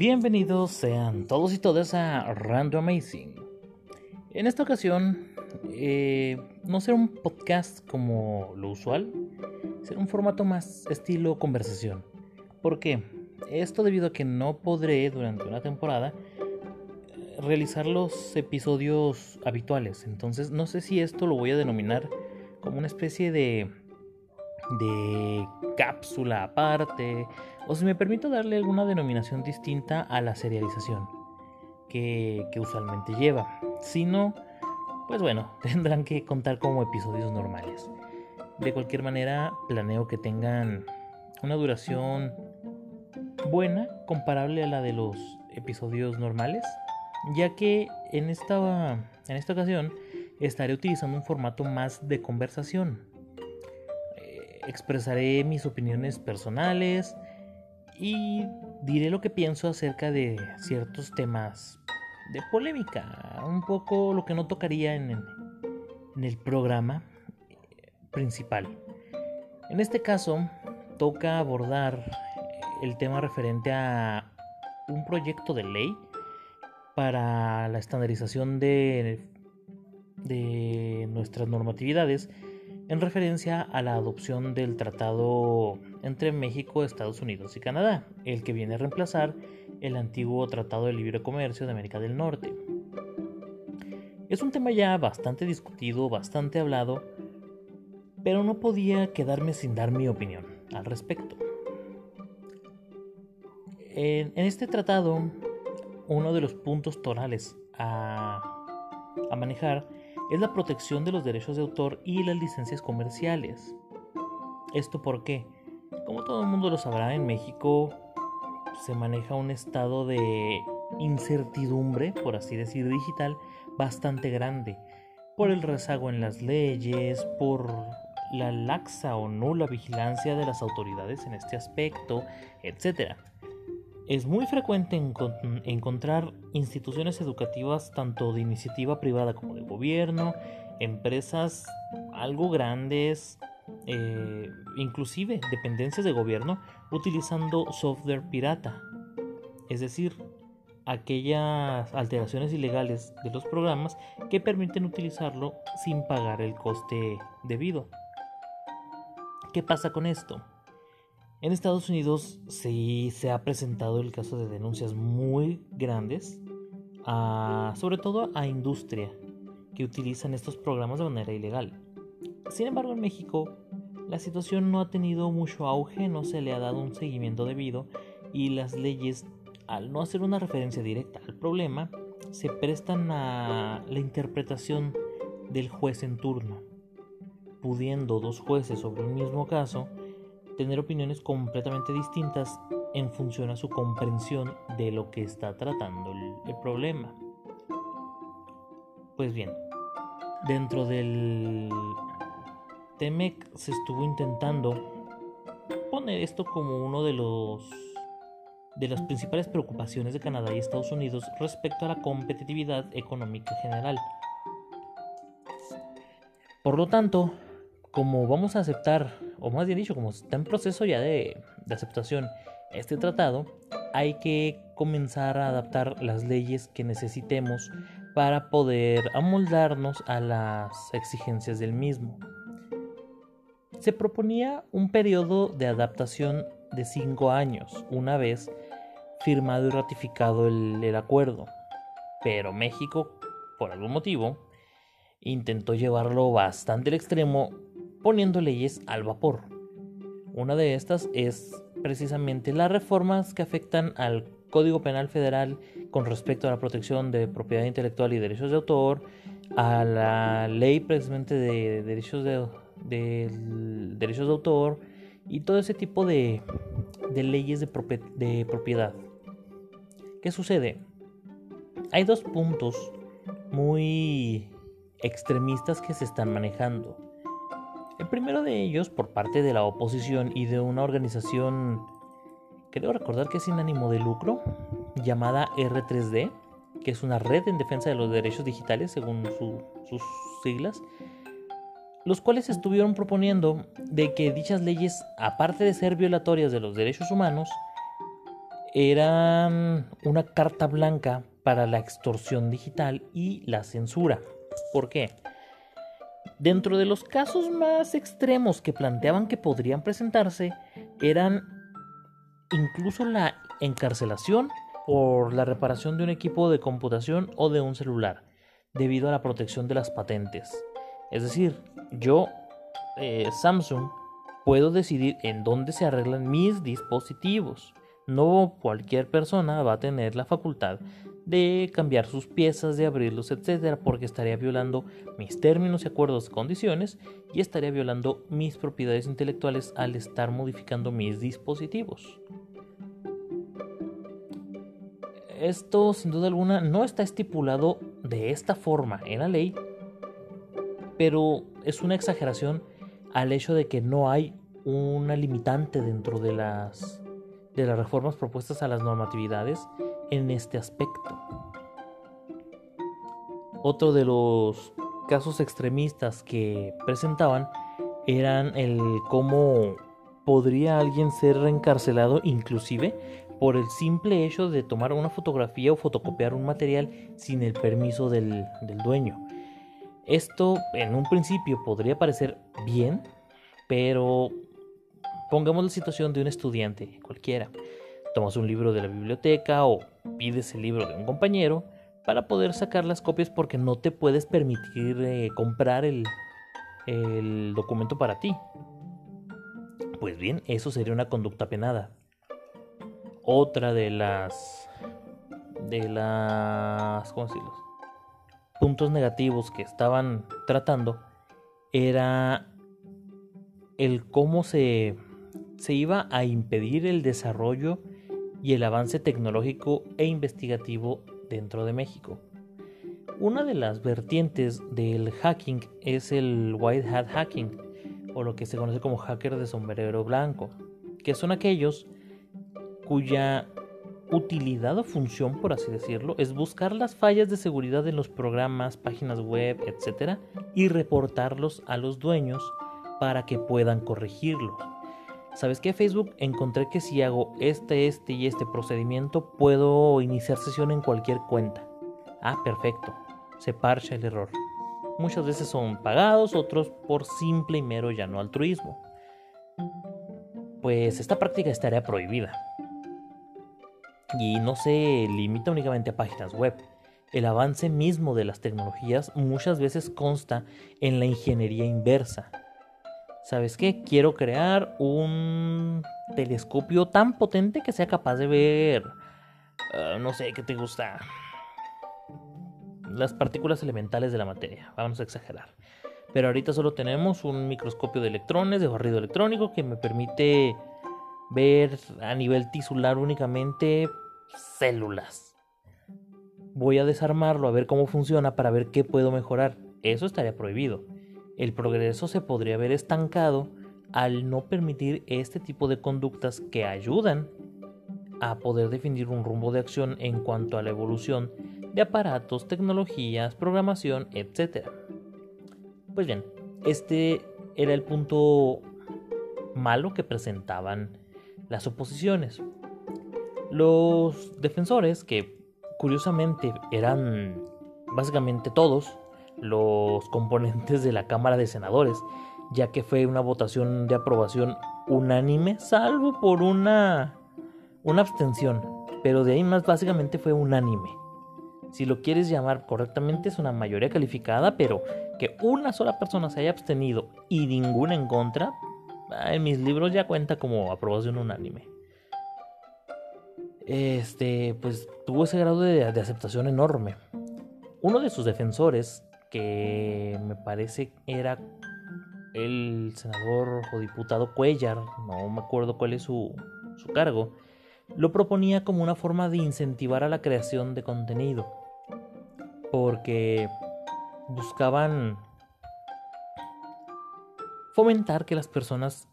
Bienvenidos sean todos y todas a Random Amazing. En esta ocasión, eh, no será un podcast como lo usual, será un formato más estilo conversación. ¿Por qué? Esto debido a que no podré durante una temporada realizar los episodios habituales. Entonces, no sé si esto lo voy a denominar como una especie de de cápsula aparte, o si me permito darle alguna denominación distinta a la serialización que, usualmente lleva. Si no, pues bueno, tendrán que contar como episodios normales. De cualquier manera, planeo que tengan una duración buena, comparable a la de los episodios normales, ya que en esta, en esta ocasión estaré utilizando un formato más de conversación expresaré mis opiniones personales y diré lo que pienso acerca de ciertos temas de polémica, un poco lo que no tocaría en en el programa principal. En este caso, toca abordar el tema referente a un proyecto de ley para la estandarización de, de nuestras normatividades en referencia a la adopción del tratado entre México, Estados Unidos y Canadá, el que viene a reemplazar el antiguo Tratado de Libre Comercio de América del Norte. Es un tema ya bastante discutido, bastante hablado, pero no podía quedarme sin dar mi opinión al respecto. En, este tratado, uno de los puntos torales a, a manejar es la protección de los derechos de autor y las licencias comerciales. ¿Esto por qué? Como todo el mundo lo sabrá, en México se maneja un estado de incertidumbre, por así decir, digital, bastante grande, por el rezago en las leyes, por la laxa o nula vigilancia de las autoridades en este aspecto, etc. Es muy frecuente encontrar instituciones educativas tanto de iniciativa privada como de gobierno, empresas algo grandes, eh, inclusive dependencias de gobierno, utilizando software pirata. Es decir, aquellas alteraciones ilegales de los programas que permiten utilizarlo sin pagar el coste debido. ¿Qué pasa con esto? En Estados Unidos sí se ha presentado el caso de denuncias muy grandes, sobre todo a industria que utilizan estos programas de manera ilegal. Sin embargo, en México la situación no ha tenido mucho auge, no se le ha dado un seguimiento debido y las leyes, al no hacer una referencia directa al problema, se prestan a la interpretación del juez en turno, pudiendo dos jueces sobre un mismo caso tener opiniones completamente distintas en función a su comprensión de lo que está tratando el, problema. Pues bien, dentro del TEMEC se estuvo intentando poner esto como uno de los de las principales preocupaciones de Canadá y Estados Unidos respecto a la competitividad económica general. Por lo tanto, como vamos a aceptar, o más bien dicho, como está en proceso ya de, aceptación este tratado, hay que comenzar a adaptar las leyes que necesitemos para poder amoldarnos a las exigencias del mismo. Se proponía un periodo de adaptación de cinco años, una vez firmado y ratificado el acuerdo. Pero México, por algún motivo, intentó llevarlo bastante al extremo poniendo leyes al vapor. Una de estas es precisamente las reformas que afectan al Código Penal Federal con respecto a la protección de propiedad intelectual y derechos de autor, a la ley precisamente de derechos de, derechos de autor y todo ese tipo de, leyes de propiedad. ¿Qué sucede? Hay dos puntos muy extremistas que se están manejando. El primero de ellos por parte de la oposición y de una organización, creo recordar que es sin ánimo de lucro, llamada R3D, que es una red en defensa de los derechos digitales según sus siglas, los cuales estuvieron proponiendo de que dichas leyes, aparte de ser violatorias de los derechos humanos, eran una carta blanca para la extorsión digital y la censura. ¿Por qué? Dentro de los casos más extremos que planteaban que podrían presentarse eran incluso la encarcelación por la reparación de un equipo de computación o de un celular, debido a la protección de las patentes. Es decir, yo, eh, Samsung, puedo decidir en dónde se arreglan mis dispositivos. No cualquier persona va a tener la facultad de cambiar sus piezas, de abrirlos, etcétera, porque estaría violando mis términos y acuerdos de condiciones y estaría violando mis propiedades intelectuales al estar modificando mis dispositivos. Esto, sin duda alguna, no está estipulado de esta forma en la ley, pero es una exageración al hecho de que no hay una limitante dentro de las de las reformas propuestas a las normatividades en este aspecto. Otro de los casos extremistas que presentaban eran el cómo podría alguien ser reencarcelado inclusive por el simple hecho de tomar una fotografía o fotocopiar un material sin el permiso del, del dueño. Esto en un principio podría parecer bien, pero Pongamos la situación de un estudiante cualquiera. Tomas un libro de la biblioteca o pides el libro de un compañero para poder sacar las copias porque no te puedes permitir eh, comprar el, el documento para ti. Pues bien, eso sería una conducta penada. Otra de las de las ¿cómo decirlo? puntos negativos que estaban tratando era el cómo se se iba a impedir el desarrollo y el avance tecnológico e investigativo dentro de México. Una de las vertientes del hacking es el white hat hacking, o lo que se conoce como hacker de sombrero blanco, que son aquellos cuya utilidad o función, por así decirlo, es buscar las fallas de seguridad en los programas, páginas web, etc. y reportarlos a los dueños para que puedan corregirlos. ¿Sabes qué, Facebook? Encontré que si hago este, este y este procedimiento, puedo iniciar sesión en cualquier cuenta. Ah, perfecto. Se parcha el error. Muchas veces son pagados, otros por simple y mero ya no altruismo. Pues esta práctica estaría prohibida. Y no se limita únicamente a páginas web. El avance mismo de las tecnologías muchas veces consta en la ingeniería inversa ¿sabes qué? Quiero crear un telescopio tan potente que sea capaz de ver, ah, no sé, ¿qué te gusta? Las partículas elementales de la materia, vamos a exagerar. Pero ahorita solo tenemos un microscopio de electrones, de barrido electrónico, que me permite ver a nivel tisular únicamente células. Voy a desarmarlo a ver cómo funciona para ver qué puedo mejorar. Eso estaría prohibido el progreso se podría haber estancado al no permitir este tipo de conductas que ayudan a poder definir un rumbo de acción en cuanto a la evolución de aparatos, tecnologías, programación, etc. Pues bien, este era el punto malo que presentaban las oposiciones. Los defensores, que curiosamente eran básicamente todos, los componentes de la Cámara de Senadores, ya que fue una votación de aprobación unánime, salvo por una, una abstención, pero de ahí más básicamente fue unánime. Si lo quieres llamar correctamente es una mayoría calificada, pero que una sola persona se haya abstenido y ninguna en contra, en mis libros ya cuenta como aprobación unánime. Este, pues tuvo ese grado de, de aceptación enorme. Uno de sus defensores, que me parece era el senador o diputado Cuellar, no me acuerdo cuál es su, su cargo, lo proponía como una forma de incentivar a la creación de contenido, porque buscaban fomentar que las personas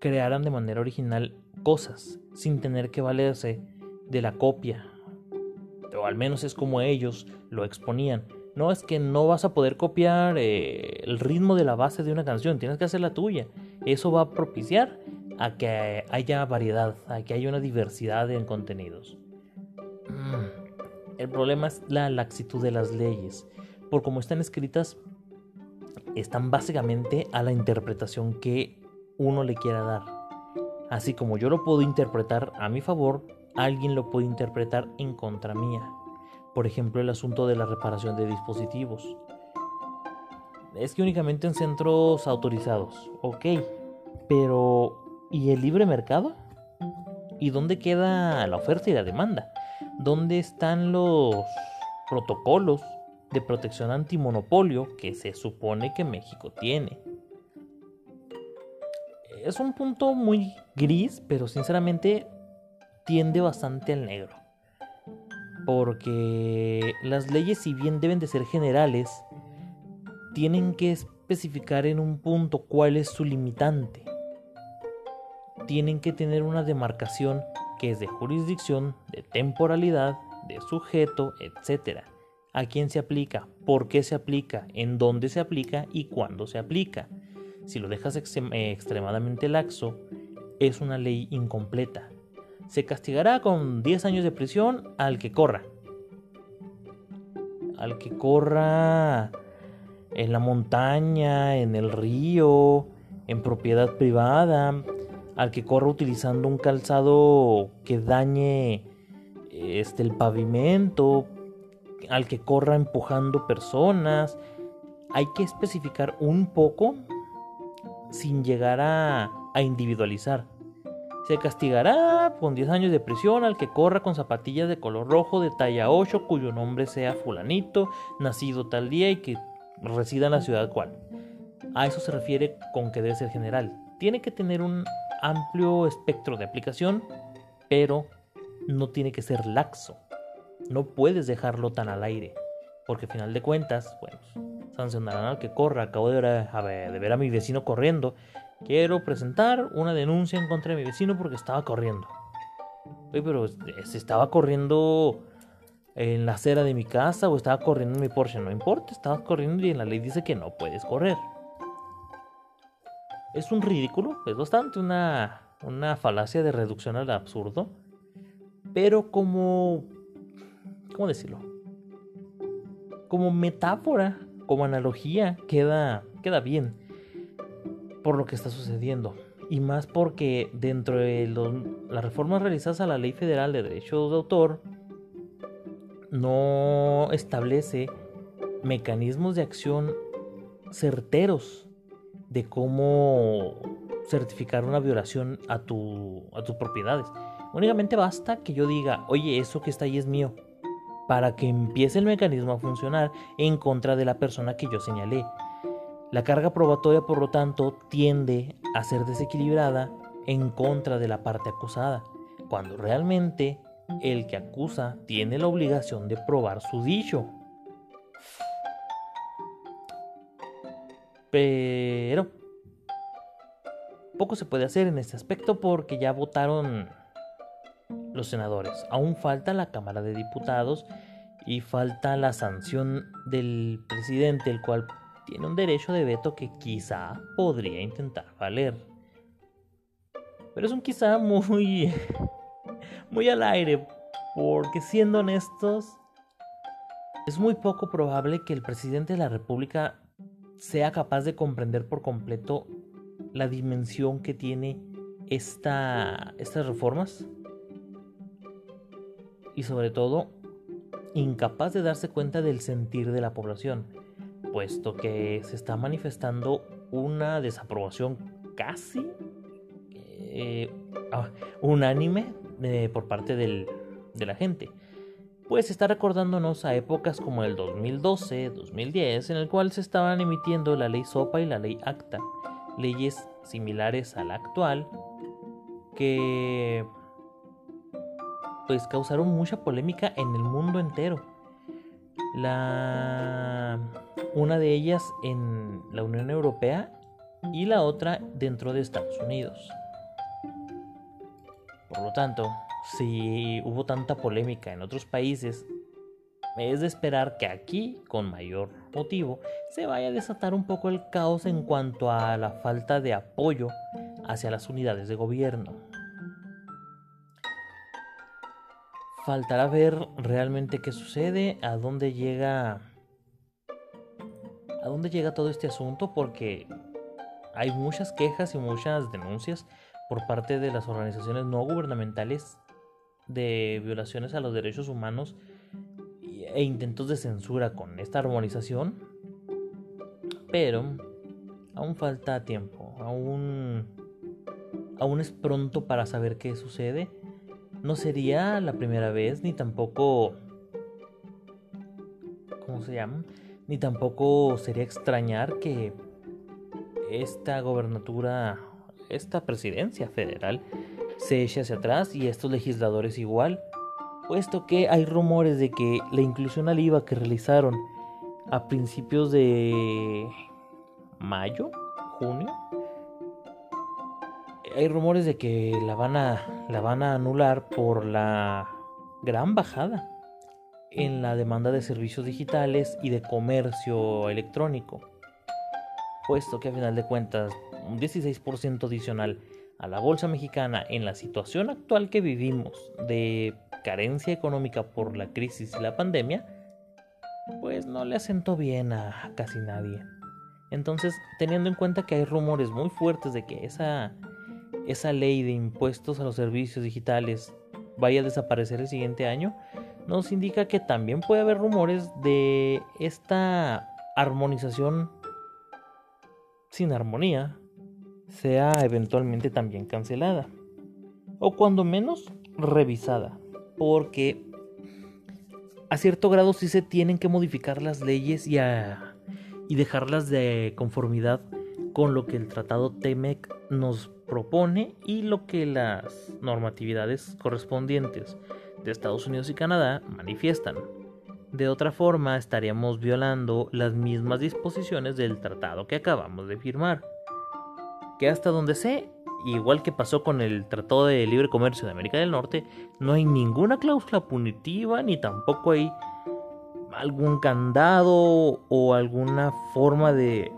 crearan de manera original cosas sin tener que valerse de la copia, o al menos es como ellos lo exponían no es que no vas a poder copiar eh, el ritmo de la base de una canción, tienes que hacer la tuya. Eso va a propiciar a que haya variedad, a que haya una diversidad en contenidos. Mm. El problema es la laxitud de las leyes. Por como están escritas, están básicamente a la interpretación que uno le quiera dar. Así como yo lo puedo interpretar a mi favor, alguien lo puede interpretar en contra mía. Por ejemplo, el asunto de la reparación de dispositivos. Es que únicamente en centros autorizados, ok, pero ¿y el libre mercado? ¿Y dónde queda la oferta y la demanda? ¿Dónde están los protocolos de protección antimonopolio que se supone que México tiene? Es un punto muy gris, pero sinceramente tiende bastante al negro. Porque las leyes, si bien deben de ser generales, tienen que especificar en un punto cuál es su limitante. Tienen que tener una demarcación que es de jurisdicción, de temporalidad, de sujeto, etc. ¿A quién se aplica? ¿Por qué se aplica? ¿En dónde se aplica? ¿Y cuándo se aplica? Si lo dejas eh, extremadamente laxo, es una ley incompleta se castigará con 10 años de prisión al que corra. Al que corra en la montaña, en el río, en propiedad privada, al que corra utilizando un calzado que dañe este, el pavimento, al que corra empujando personas. Hay que especificar un poco sin llegar a, a individualizar. Se castigará con 10 años de prisión al que corra con zapatillas de color rojo de talla 8 cuyo nombre sea fulanito, nacido tal día y que resida en la ciudad cual. A eso se refiere con que debe ser general. Tiene que tener un amplio espectro de aplicación, pero no tiene que ser laxo. No puedes dejarlo tan al aire, porque al final de cuentas, bueno, sancionarán al que corra. Acabo de ver, de ver a mi vecino corriendo Quiero presentar una denuncia en contra de mi vecino porque estaba corriendo. Oye, pero se estaba corriendo en la acera de mi casa o estaba corriendo en mi Porsche. No importa, estaba corriendo y en la ley dice que no puedes correr. Es un ridículo, es bastante una, una falacia de reducción al absurdo. Pero como... ¿Cómo decirlo? Como metáfora, como analogía, queda, queda bien por lo que está sucediendo. Y más porque dentro de las reformas realizadas a la Ley Federal de Derechos de Autor, no establece mecanismos de acción certeros de cómo certificar una violación a, tu, a tus propiedades. Únicamente basta que yo diga, oye, eso que está ahí es mío, para que empiece el mecanismo a funcionar en contra de la persona que yo señalé. La carga probatoria, por lo tanto, tiende a ser desequilibrada en contra de la parte acusada, cuando realmente el que acusa tiene la obligación de probar su dicho. Pero poco se puede hacer en este aspecto porque ya votaron los senadores. Aún falta la Cámara de Diputados y falta la sanción del presidente, el cual tiene un derecho de veto que quizá podría intentar valer. Pero es un quizá muy... muy al aire, porque siendo honestos, es muy poco probable que el presidente de la República sea capaz de comprender por completo la dimensión que tiene esta, estas reformas y sobre todo incapaz de darse cuenta del sentir de la población puesto que se está manifestando una desaprobación casi eh, ah, unánime eh, por parte de la gente. Pues está recordándonos a épocas como el 2012, 2010, en el cual se estaban emitiendo la ley SOPA y la ley ACTA, leyes similares a la actual, que pues causaron mucha polémica en el mundo entero. La una de ellas en la Unión Europea y la otra dentro de Estados Unidos. Por lo tanto, si hubo tanta polémica en otros países, es de esperar que aquí, con mayor motivo, se vaya a desatar un poco el caos en cuanto a la falta de apoyo hacia las unidades de gobierno. Faltará ver realmente qué sucede, a dónde llega a dónde llega todo este asunto porque hay muchas quejas y muchas denuncias por parte de las organizaciones no gubernamentales de violaciones a los derechos humanos e intentos de censura con esta armonización. Pero aún falta tiempo, aún, aún es pronto para saber qué sucede. No sería la primera vez, ni tampoco... ¿Cómo se llama? Ni tampoco sería extrañar que esta gobernatura, esta presidencia federal, se eche hacia atrás y estos legisladores igual, puesto que hay rumores de que la inclusión al IVA que realizaron a principios de mayo, junio, hay rumores de que la van a la van a anular por la gran bajada en la demanda de servicios digitales y de comercio electrónico puesto que a final de cuentas un 16% adicional a la bolsa mexicana en la situación actual que vivimos de carencia económica por la crisis y la pandemia, pues no le asentó bien a casi nadie. Entonces, teniendo en cuenta que hay rumores muy fuertes de que esa, esa ley de impuestos a los servicios digitales vaya a desaparecer el siguiente año, nos indica que también puede haber rumores de esta armonización sin armonía sea eventualmente también cancelada o cuando menos revisada porque a cierto grado sí se tienen que modificar las leyes y, y dejarlas de conformidad con lo que el tratado TEMEC nos propone y lo que las normatividades correspondientes de Estados Unidos y Canadá manifiestan. De otra forma, estaríamos violando las mismas disposiciones del tratado que acabamos de firmar. Que hasta donde sé, igual que pasó con el Tratado de Libre Comercio de América del Norte, no hay ninguna cláusula punitiva ni tampoco hay algún candado o alguna forma de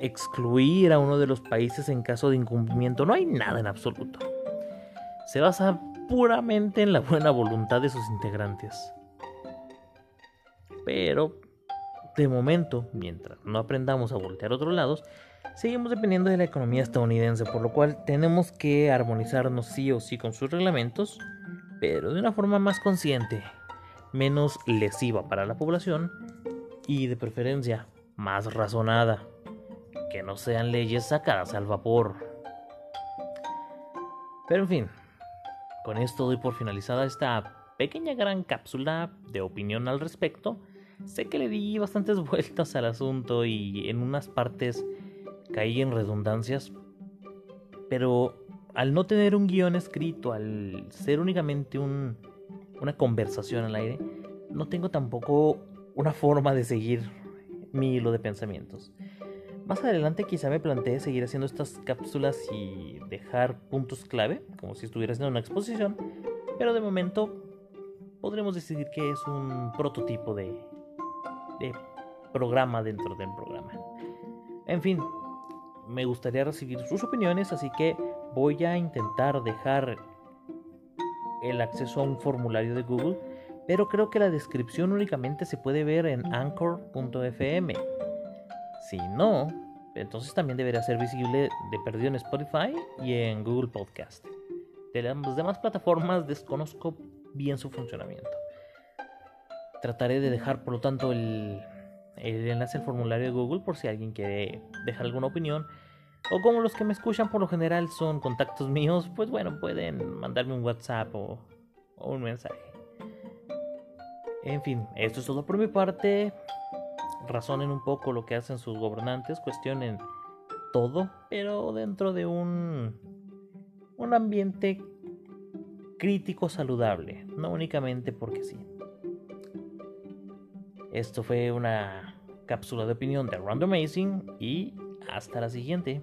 excluir a uno de los países en caso de incumplimiento. No hay nada en absoluto. Se basa puramente en la buena voluntad de sus integrantes. Pero, de momento, mientras no aprendamos a voltear a otros lados, seguimos dependiendo de la economía estadounidense, por lo cual tenemos que armonizarnos sí o sí con sus reglamentos, pero de una forma más consciente, menos lesiva para la población y de preferencia más razonada, que no sean leyes sacadas al vapor. Pero en fin, con esto doy por finalizada esta pequeña gran cápsula de opinión al respecto Sé que le di bastantes vueltas al asunto y en unas partes caí en redundancias, pero al no tener un guion escrito, al ser únicamente un, una conversación al aire, no tengo tampoco una forma de seguir mi hilo de pensamientos. Más adelante quizá me plantee seguir haciendo estas cápsulas y dejar puntos clave, como si estuviera haciendo una exposición, pero de momento podremos decidir que es un prototipo de, programa dentro del programa. En fin, me gustaría recibir sus opiniones, así que voy a intentar dejar el acceso a un formulario de Google, pero creo que la descripción únicamente se puede ver en anchor.fm. Si no, entonces también debería ser visible de perdido en Spotify y en Google Podcast. De las demás plataformas desconozco bien su funcionamiento. Trataré de dejar, por lo tanto, el, enlace al formulario de Google por si alguien quiere dejar alguna opinión. O como los que me escuchan por lo general son contactos míos, pues bueno, pueden mandarme un WhatsApp o, o un mensaje. En fin, esto es todo por mi parte. Razonen un poco lo que hacen sus gobernantes, cuestionen todo, pero dentro de un, un ambiente crítico saludable, no únicamente porque sí. Esto fue una cápsula de opinión de Random Amazing y hasta la siguiente.